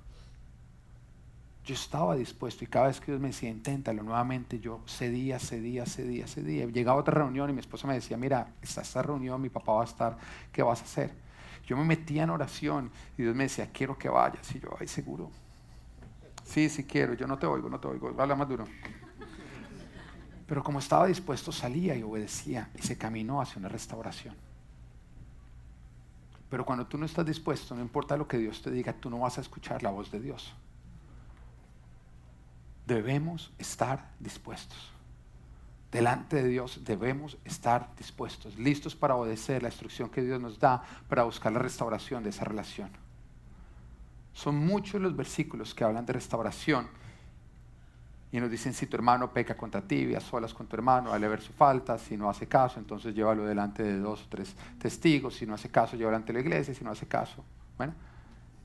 Yo estaba dispuesto y cada vez que Dios me decía, inténtalo nuevamente, yo cedía, cedía, cedía, cedía. Llegaba a otra reunión y mi esposa me decía, mira, está esta reunión, mi papá va a estar, ¿qué vas a hacer? Yo me metía en oración y Dios me decía, quiero que vayas. Y yo, ay, seguro. Sí, sí quiero, yo no te oigo, no te oigo, habla más duro. Pero como estaba dispuesto, salía y obedecía y se caminó hacia una restauración. Pero cuando tú no estás dispuesto, no importa lo que Dios te diga, tú no vas a escuchar la voz de Dios debemos estar dispuestos. Delante de Dios debemos estar dispuestos, listos para obedecer la instrucción que Dios nos da para buscar la restauración de esa relación. Son muchos los versículos que hablan de restauración y nos dicen si tu hermano peca contra ti, a solas con tu hermano, dale ver su falta, si no hace caso, entonces llévalo delante de dos o tres testigos, si no hace caso, llévalo ante la iglesia, si no hace caso. Bueno,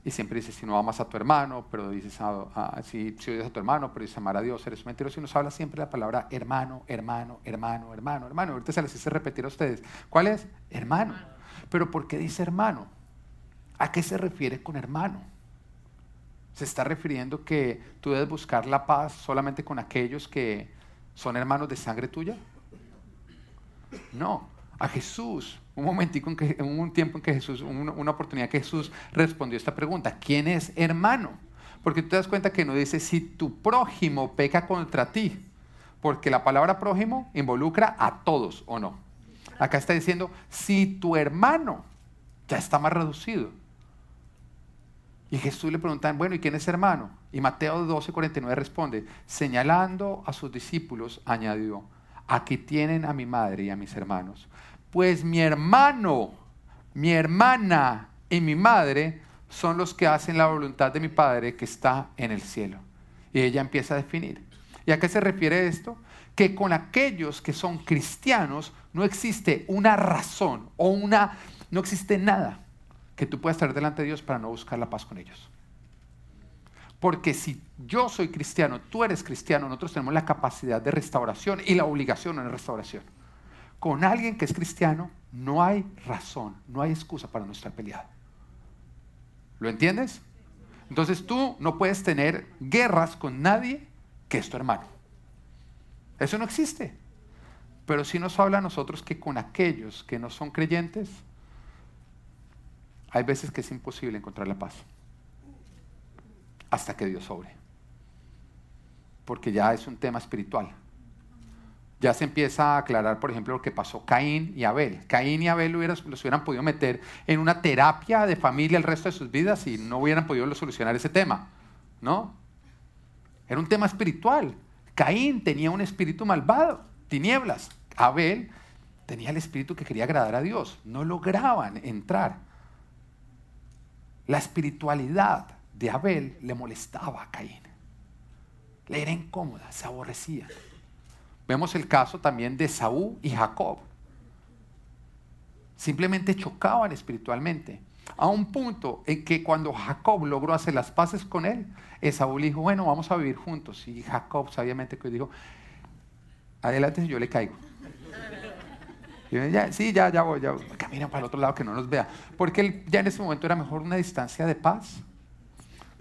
y siempre dices, si no amas a tu hermano, pero dices, ah, si, si, odias a tu hermano, pero dices amar a Dios, eres mentiroso. Y nos habla siempre la palabra hermano, hermano, hermano, hermano, hermano. Ahorita se les hice repetir a ustedes. ¿Cuál es? Hermano. Pero ¿por qué dice hermano? ¿A qué se refiere con hermano? ¿Se está refiriendo que tú debes buscar la paz solamente con aquellos que son hermanos de sangre tuya? No, a Jesús un momentico, un tiempo en que Jesús, una, una oportunidad que Jesús respondió esta pregunta. ¿Quién es hermano? Porque tú te das cuenta que no dice si tu prójimo peca contra ti, porque la palabra prójimo involucra a todos o no. Acá está diciendo si tu hermano ya está más reducido. Y Jesús le pregunta, bueno, ¿y quién es hermano? Y Mateo 12, 49 responde, señalando a sus discípulos, añadió, aquí tienen a mi madre y a mis hermanos pues mi hermano, mi hermana y mi madre son los que hacen la voluntad de mi Padre que está en el cielo. Y ella empieza a definir. ¿Y a qué se refiere esto? Que con aquellos que son cristianos no existe una razón o una, no existe nada que tú puedas estar delante de Dios para no buscar la paz con ellos. Porque si yo soy cristiano, tú eres cristiano, nosotros tenemos la capacidad de restauración y la obligación en restauración con alguien que es cristiano, no hay razón, no hay excusa para no estar peleado. ¿Lo entiendes? Entonces tú no puedes tener guerras con nadie que es tu hermano. Eso no existe. Pero sí nos habla a nosotros que con aquellos que no son creyentes, hay veces que es imposible encontrar la paz. Hasta que Dios sobre. Porque ya es un tema espiritual ya se empieza a aclarar, por ejemplo, lo que pasó Caín y Abel. Caín y Abel los hubieran podido meter en una terapia de familia el resto de sus vidas y no hubieran podido solucionar ese tema, ¿no? Era un tema espiritual. Caín tenía un espíritu malvado, tinieblas. Abel tenía el espíritu que quería agradar a Dios. No lograban entrar. La espiritualidad de Abel le molestaba a Caín. Le era incómoda, se aborrecía. Vemos el caso también de Saúl y Jacob. Simplemente chocaban espiritualmente. A un punto en que cuando Jacob logró hacer las paces con él, Saúl dijo, bueno, vamos a vivir juntos. Y Jacob sabiamente dijo, adelante yo le caigo. Sí, ya, ya voy, ya Camina para el otro lado que no nos vea. Porque él, ya en ese momento era mejor una distancia de paz.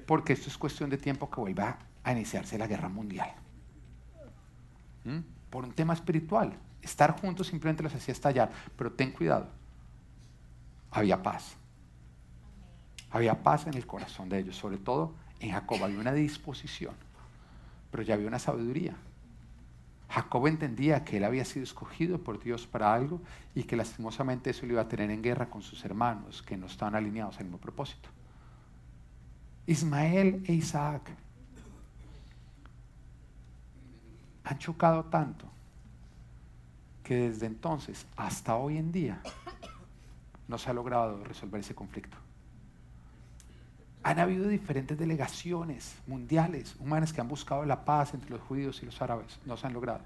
Porque esto es cuestión de tiempo que vuelva a iniciarse la guerra mundial. ¿Mm? por un tema espiritual. Estar juntos simplemente los hacía estallar, pero ten cuidado. Había paz. Había paz en el corazón de ellos, sobre todo en Jacob había una disposición, pero ya había una sabiduría. Jacob entendía que él había sido escogido por Dios para algo y que lastimosamente eso lo iba a tener en guerra con sus hermanos que no estaban alineados al mismo propósito. Ismael e Isaac han chocado tanto que desde entonces hasta hoy en día no se ha logrado resolver ese conflicto. Han habido diferentes delegaciones mundiales, humanas, que han buscado la paz entre los judíos y los árabes. No se han logrado.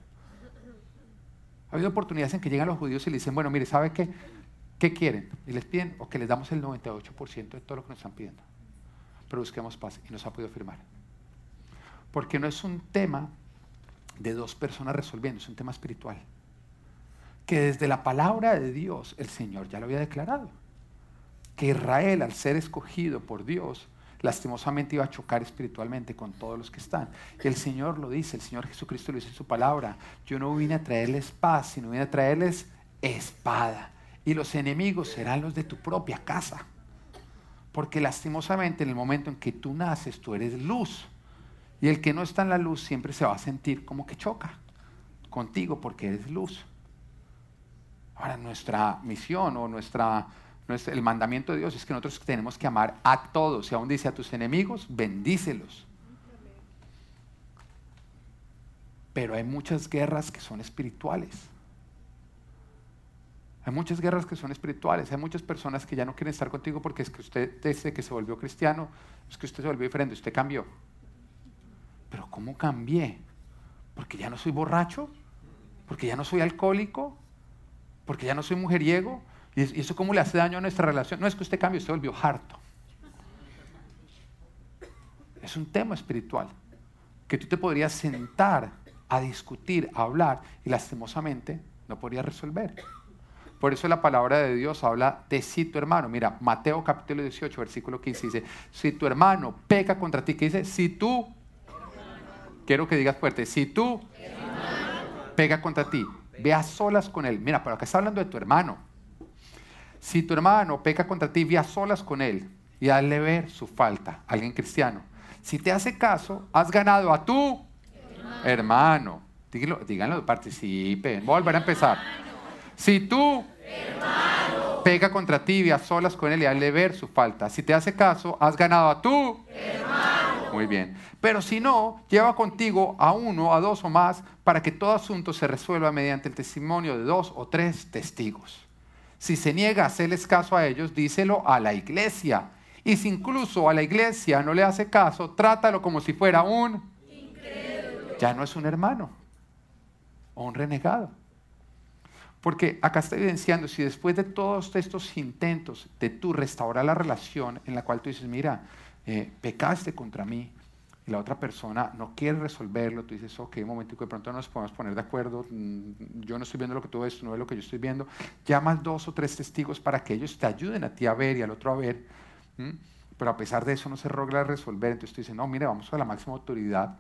Ha habido oportunidades en que llegan los judíos y le dicen, bueno, mire, ¿sabe qué? ¿Qué quieren? Y les piden, o que les damos el 98% de todo lo que nos están pidiendo. Pero busquemos paz y no se ha podido firmar. Porque no es un tema de dos personas resolviendo, es un tema espiritual. Que desde la palabra de Dios el Señor ya lo había declarado que Israel, al ser escogido por Dios, lastimosamente iba a chocar espiritualmente con todos los que están. Y el Señor lo dice, el Señor Jesucristo lo dice en su palabra, yo no vine a traerles paz, sino vine a traerles espada. Y los enemigos serán los de tu propia casa. Porque lastimosamente en el momento en que tú naces, tú eres luz. Y el que no está en la luz siempre se va a sentir como que choca contigo porque eres luz. Ahora, nuestra misión o nuestra el mandamiento de Dios es que nosotros tenemos que amar a todos. Y aún dice a tus enemigos, bendícelos. Pero hay muchas guerras que son espirituales. Hay muchas guerras que son espirituales. Hay muchas personas que ya no quieren estar contigo porque es que usted desde que se volvió cristiano, es que usted se volvió diferente, usted cambió. Pero ¿cómo cambié? Porque ya no soy borracho, porque ya no soy alcohólico, porque ya no soy mujeriego, ¿Y eso cómo le hace daño a nuestra relación? No es que usted cambie, usted volvió harto. Es un tema espiritual que tú te podrías sentar a discutir, a hablar y lastimosamente no podrías resolver. Por eso la palabra de Dios habla de si tu hermano. Mira, Mateo capítulo 18, versículo 15 dice, si tu hermano peca contra ti, que dice, si tú, quiero que digas fuerte, si tú pega contra ti, ve a solas con él. Mira, pero acá está hablando de tu hermano. Si tu hermano peca contra ti, ve a solas con él y hazle ver su falta, alguien cristiano. Si te hace caso, has ganado a tu hermano. Díganlo, díganlo, participen. Volver a empezar. Si tú hermano. peca contra ti, ve a solas con él y hazle ver su falta. Si te hace caso, has ganado a tu hermano. Muy bien. Pero si no, lleva contigo a uno, a dos o más, para que todo asunto se resuelva mediante el testimonio de dos o tres testigos. Si se niega a hacerles caso a ellos, díselo a la iglesia. Y si incluso a la iglesia no le hace caso, trátalo como si fuera un... Ya no es un hermano o un renegado. Porque acá está evidenciando, si después de todos estos intentos de tú restaurar la relación en la cual tú dices, mira, eh, pecaste contra mí, y la otra persona no quiere resolverlo, tú dices, ok, un momentico, de pronto nos podemos poner de acuerdo, mm, yo no estoy viendo lo que tú ves, no ves lo que yo estoy viendo, llamas dos o tres testigos para que ellos te ayuden a ti a ver y al otro a ver, pero a pesar de eso no se logra resolver, entonces tú dices, no, mire, vamos a la máxima autoridad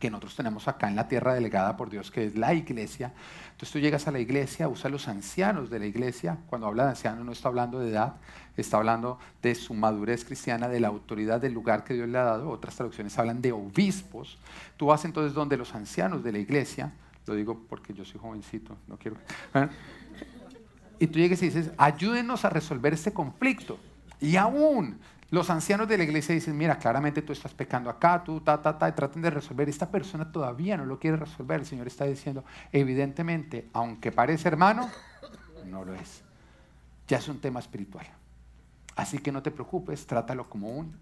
que nosotros tenemos acá en la tierra delegada por Dios, que es la iglesia. Entonces tú llegas a la iglesia, usa los ancianos de la iglesia. Cuando habla de ancianos no está hablando de edad, está hablando de su madurez cristiana, de la autoridad del lugar que Dios le ha dado. Otras traducciones hablan de obispos. Tú vas entonces donde los ancianos de la iglesia, lo digo porque yo soy jovencito, no quiero... ¿eh? Y tú llegas y dices, ayúdenos a resolver este conflicto. Y aún los ancianos de la iglesia dicen, mira, claramente tú estás pecando acá, tú, ta, ta, ta, y traten de resolver. Esta persona todavía no lo quiere resolver. El Señor está diciendo, evidentemente, aunque parece hermano, no lo es. Ya es un tema espiritual. Así que no te preocupes, trátalo como un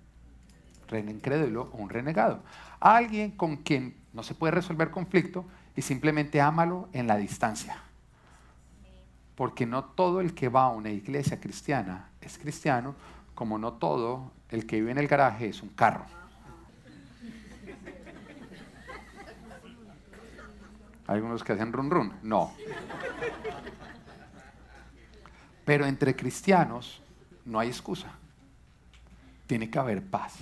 incrédulo o un renegado. Alguien con quien no se puede resolver conflicto y simplemente ámalo en la distancia. Porque no todo el que va a una iglesia cristiana es cristiano, como no todo, el que vive en el garaje es un carro. Hay algunos que hacen run run. No. Pero entre cristianos no hay excusa. Tiene que haber paz.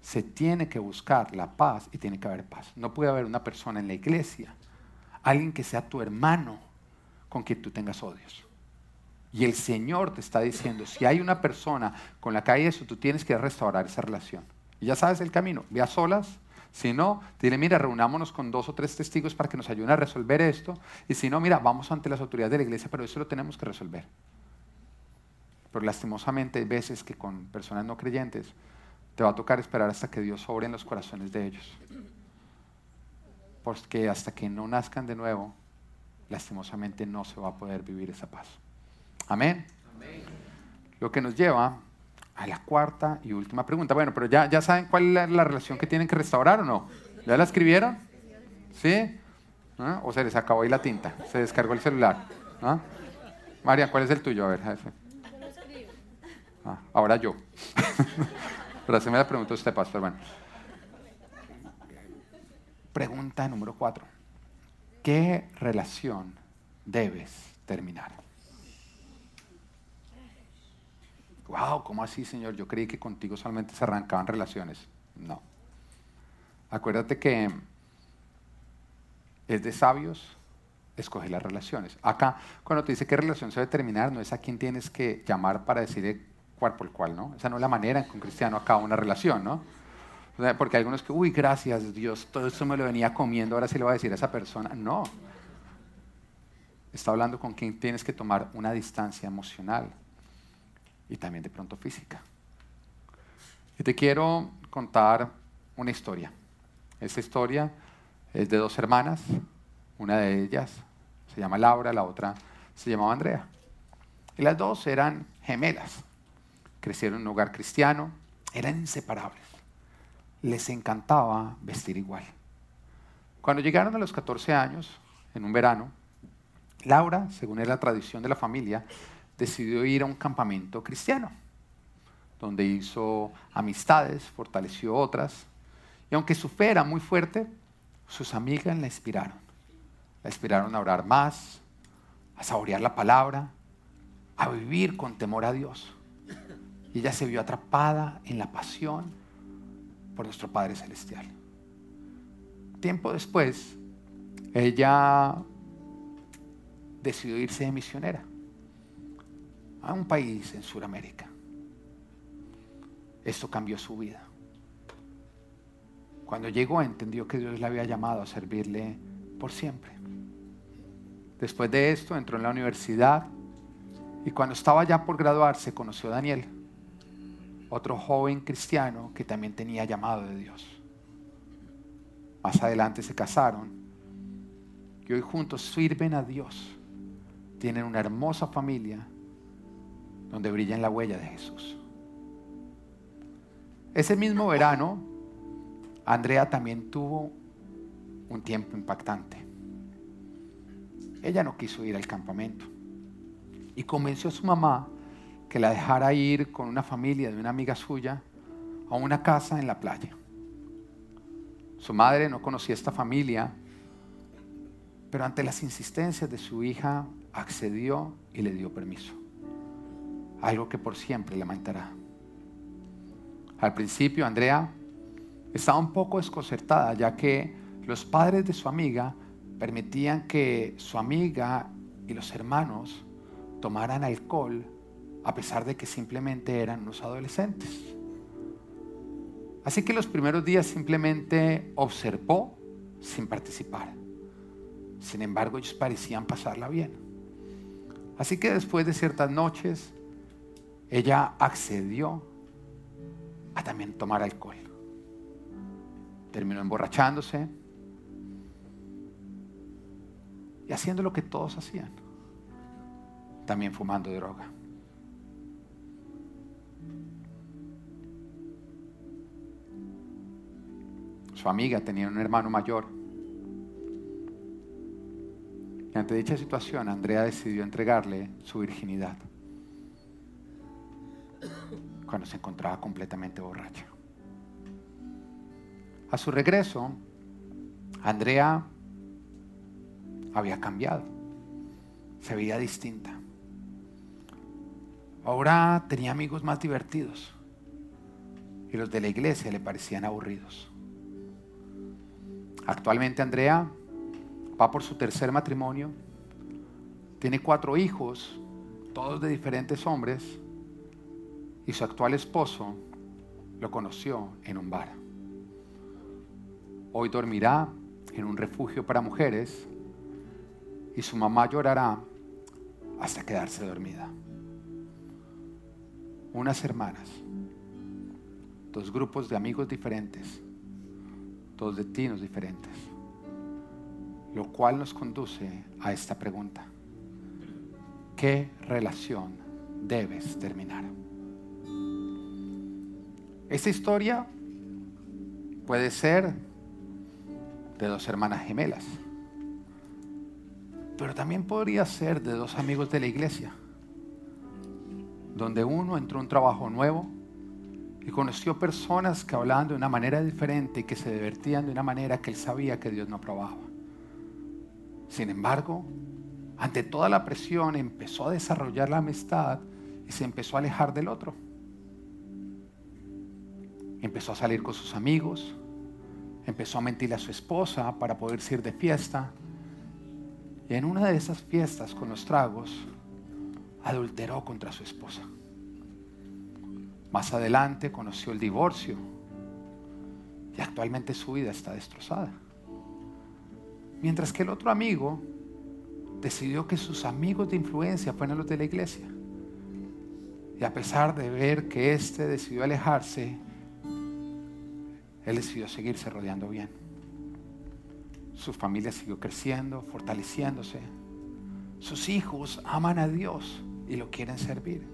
Se tiene que buscar la paz y tiene que haber paz. No puede haber una persona en la iglesia, alguien que sea tu hermano, con quien tú tengas odios. Y el Señor te está diciendo, si hay una persona con la que hay eso, tú tienes que restaurar esa relación. Y ya sabes el camino, ve a solas, Si no, dile, mira, reunámonos con dos o tres testigos para que nos ayuden a resolver esto. Y si no, mira, vamos ante las autoridades de la iglesia, pero eso lo tenemos que resolver. Pero lastimosamente hay veces que con personas no creyentes te va a tocar esperar hasta que Dios sobre en los corazones de ellos. Porque hasta que no nazcan de nuevo, lastimosamente no se va a poder vivir esa paz. Amén. Lo que nos lleva a la cuarta y última pregunta. Bueno, pero ya, ya saben cuál es la, relación que tienen que restaurar o no. ¿Ya la escribieron? ¿Sí? ¿Ah? ¿O se les acabó ahí la tinta? ¿Se descargó el celular? ¿Ah? María, ¿cuál es el tuyo? A ver, jefe. Ah, ahora yo. *laughs* pero se me la pregunta usted, pastor. Bueno. Pregunta número cuatro. ¿Qué relación debes terminar? Wow, ¿cómo así, Señor? Yo creí que contigo solamente se arrancaban relaciones. No. Acuérdate que es de sabios escoger las relaciones. Acá, cuando te dice qué relación se debe terminar, no es a quién tienes que llamar para decir cuál por cuál, ¿no? Esa no es la manera en que un cristiano acaba una relación, ¿no? Porque hay algunos que, uy, gracias Dios, todo esto me lo venía comiendo, ahora sí le voy a decir a esa persona. No. Está hablando con quien tienes que tomar una distancia emocional y también de pronto física. Y te quiero contar una historia. Esta historia es de dos hermanas, una de ellas se llama Laura, la otra se llamaba Andrea. Y las dos eran gemelas, crecieron en un hogar cristiano, eran inseparables. Les encantaba vestir igual. Cuando llegaron a los 14 años, en un verano, Laura, según es la tradición de la familia, decidió ir a un campamento cristiano, donde hizo amistades, fortaleció otras, y aunque su fe era muy fuerte, sus amigas la inspiraron. La inspiraron a orar más, a saborear la palabra, a vivir con temor a Dios. Y ella se vio atrapada en la pasión por nuestro Padre Celestial. Tiempo después, ella decidió irse de misionera a un país en Sudamérica. Esto cambió su vida. Cuando llegó entendió que Dios le había llamado a servirle por siempre. Después de esto entró en la universidad y cuando estaba ya por graduarse conoció a Daniel, otro joven cristiano que también tenía llamado de Dios. Más adelante se casaron y hoy juntos sirven a Dios. Tienen una hermosa familia donde brilla en la huella de Jesús. Ese mismo verano, Andrea también tuvo un tiempo impactante. Ella no quiso ir al campamento y convenció a su mamá que la dejara ir con una familia de una amiga suya a una casa en la playa. Su madre no conocía esta familia, pero ante las insistencias de su hija accedió y le dio permiso algo que por siempre lamentará. Al principio, Andrea estaba un poco desconcertada, ya que los padres de su amiga permitían que su amiga y los hermanos tomaran alcohol a pesar de que simplemente eran unos adolescentes. Así que los primeros días simplemente observó sin participar. Sin embargo, ellos parecían pasarla bien. Así que después de ciertas noches, ella accedió a también tomar alcohol. Terminó emborrachándose y haciendo lo que todos hacían, también fumando droga. Su amiga tenía un hermano mayor. Y ante dicha situación, Andrea decidió entregarle su virginidad cuando se encontraba completamente borracha. A su regreso, Andrea había cambiado, se veía distinta. Ahora tenía amigos más divertidos y los de la iglesia le parecían aburridos. Actualmente Andrea va por su tercer matrimonio, tiene cuatro hijos, todos de diferentes hombres, y su actual esposo lo conoció en un bar. hoy dormirá en un refugio para mujeres y su mamá llorará hasta quedarse dormida. Unas hermanas, dos grupos de amigos diferentes, dos destinos diferentes, lo cual nos conduce a esta pregunta. ¿Qué relación debes terminar? Esta historia puede ser de dos hermanas gemelas, pero también podría ser de dos amigos de la iglesia, donde uno entró a un trabajo nuevo y conoció personas que hablaban de una manera diferente y que se divertían de una manera que él sabía que Dios no aprobaba. Sin embargo, ante toda la presión empezó a desarrollar la amistad y se empezó a alejar del otro. Empezó a salir con sus amigos, empezó a mentirle a su esposa para poder ir de fiesta. Y en una de esas fiestas con los tragos, adulteró contra su esposa. Más adelante conoció el divorcio y actualmente su vida está destrozada. Mientras que el otro amigo decidió que sus amigos de influencia fueran los de la iglesia. Y a pesar de ver que éste decidió alejarse, él decidió seguirse rodeando bien. Su familia siguió creciendo, fortaleciéndose. Sus hijos aman a Dios y lo quieren servir.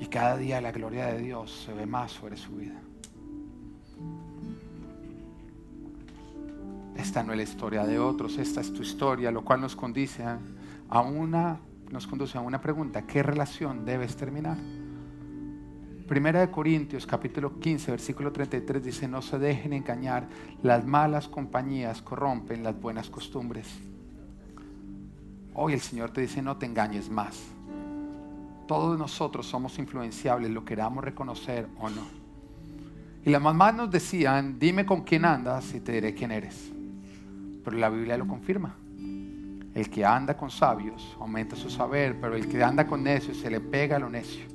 Y cada día la gloria de Dios se ve más sobre su vida. Esta no es la historia de otros, esta es tu historia, lo cual nos conduce a una, nos conduce a una pregunta, ¿qué relación debes terminar? Primera de Corintios capítulo 15 versículo 33 dice, no se dejen engañar, las malas compañías corrompen las buenas costumbres. Hoy el Señor te dice, no te engañes más. Todos nosotros somos influenciables, lo queramos reconocer o no. Y las mamás nos decían, dime con quién andas y te diré quién eres. Pero la Biblia lo confirma. El que anda con sabios aumenta su saber, pero el que anda con necios se le pega a lo necio.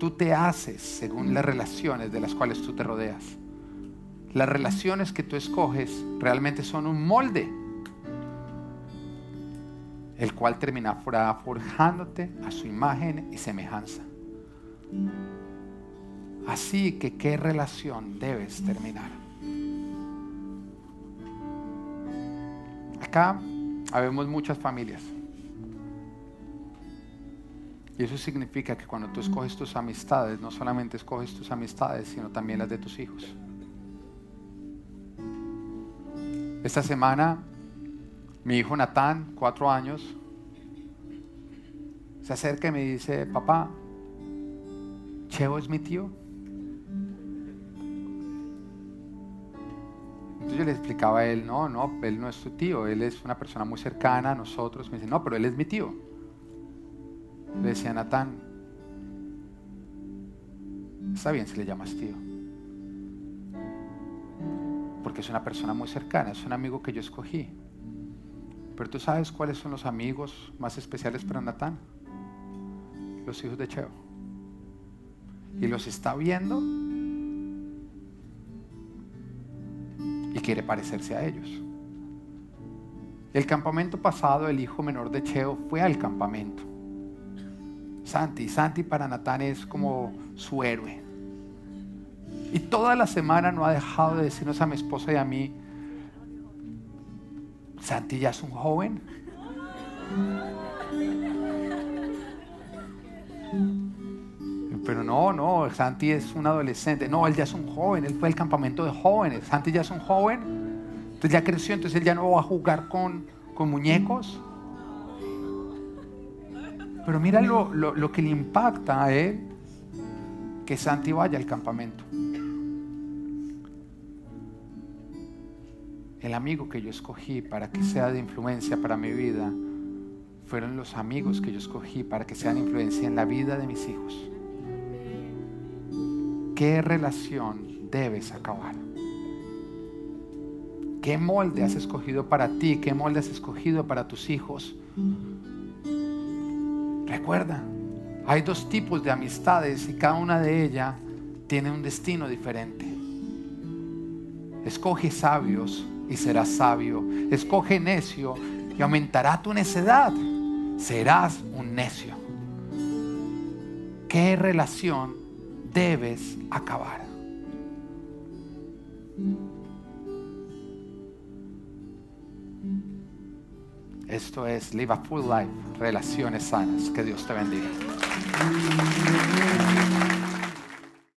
Tú te haces según las relaciones de las cuales tú te rodeas. Las relaciones que tú escoges realmente son un molde, el cual terminará forjándote a su imagen y semejanza. Así que, ¿qué relación debes terminar? Acá habemos muchas familias. Y eso significa que cuando tú escoges tus amistades, no solamente escoges tus amistades, sino también las de tus hijos. Esta semana, mi hijo Natán, cuatro años, se acerca y me dice, papá, Cheo es mi tío. Entonces yo le explicaba a él, no, no, él no es tu tío, él es una persona muy cercana a nosotros. Me dice, no, pero él es mi tío. Le decía Natán, está bien si le llamas tío. Porque es una persona muy cercana, es un amigo que yo escogí. Pero tú sabes cuáles son los amigos más especiales para Natán. Los hijos de Cheo. Y los está viendo y quiere parecerse a ellos. El campamento pasado, el hijo menor de Cheo fue al campamento. Santi. Santi para Natán es como su héroe. Y toda la semana no ha dejado de decirnos a mi esposa y a mí, Santi ya es un joven. Pero no, no, Santi es un adolescente. No, él ya es un joven, él fue al campamento de jóvenes. Santi ya es un joven, entonces ya creció, entonces él ya no va a jugar con, con muñecos. Pero mira lo, que le impacta a él que Santi vaya al campamento. El amigo que yo escogí para que sea de influencia para mi vida fueron los amigos que yo escogí para que sean influencia en la vida de mis hijos. ¿Qué relación debes acabar? ¿Qué molde has escogido para ti? ¿Qué molde has escogido para tus hijos? Recuerda, hay dos tipos de amistades y cada una de ellas tiene un destino diferente. Escoge sabios y serás sabio. Escoge necio y aumentará tu necedad. Serás un necio. ¿Qué relación debes acabar? Esto es Live a Full Life, relaciones sanas. Que Dios te bendiga.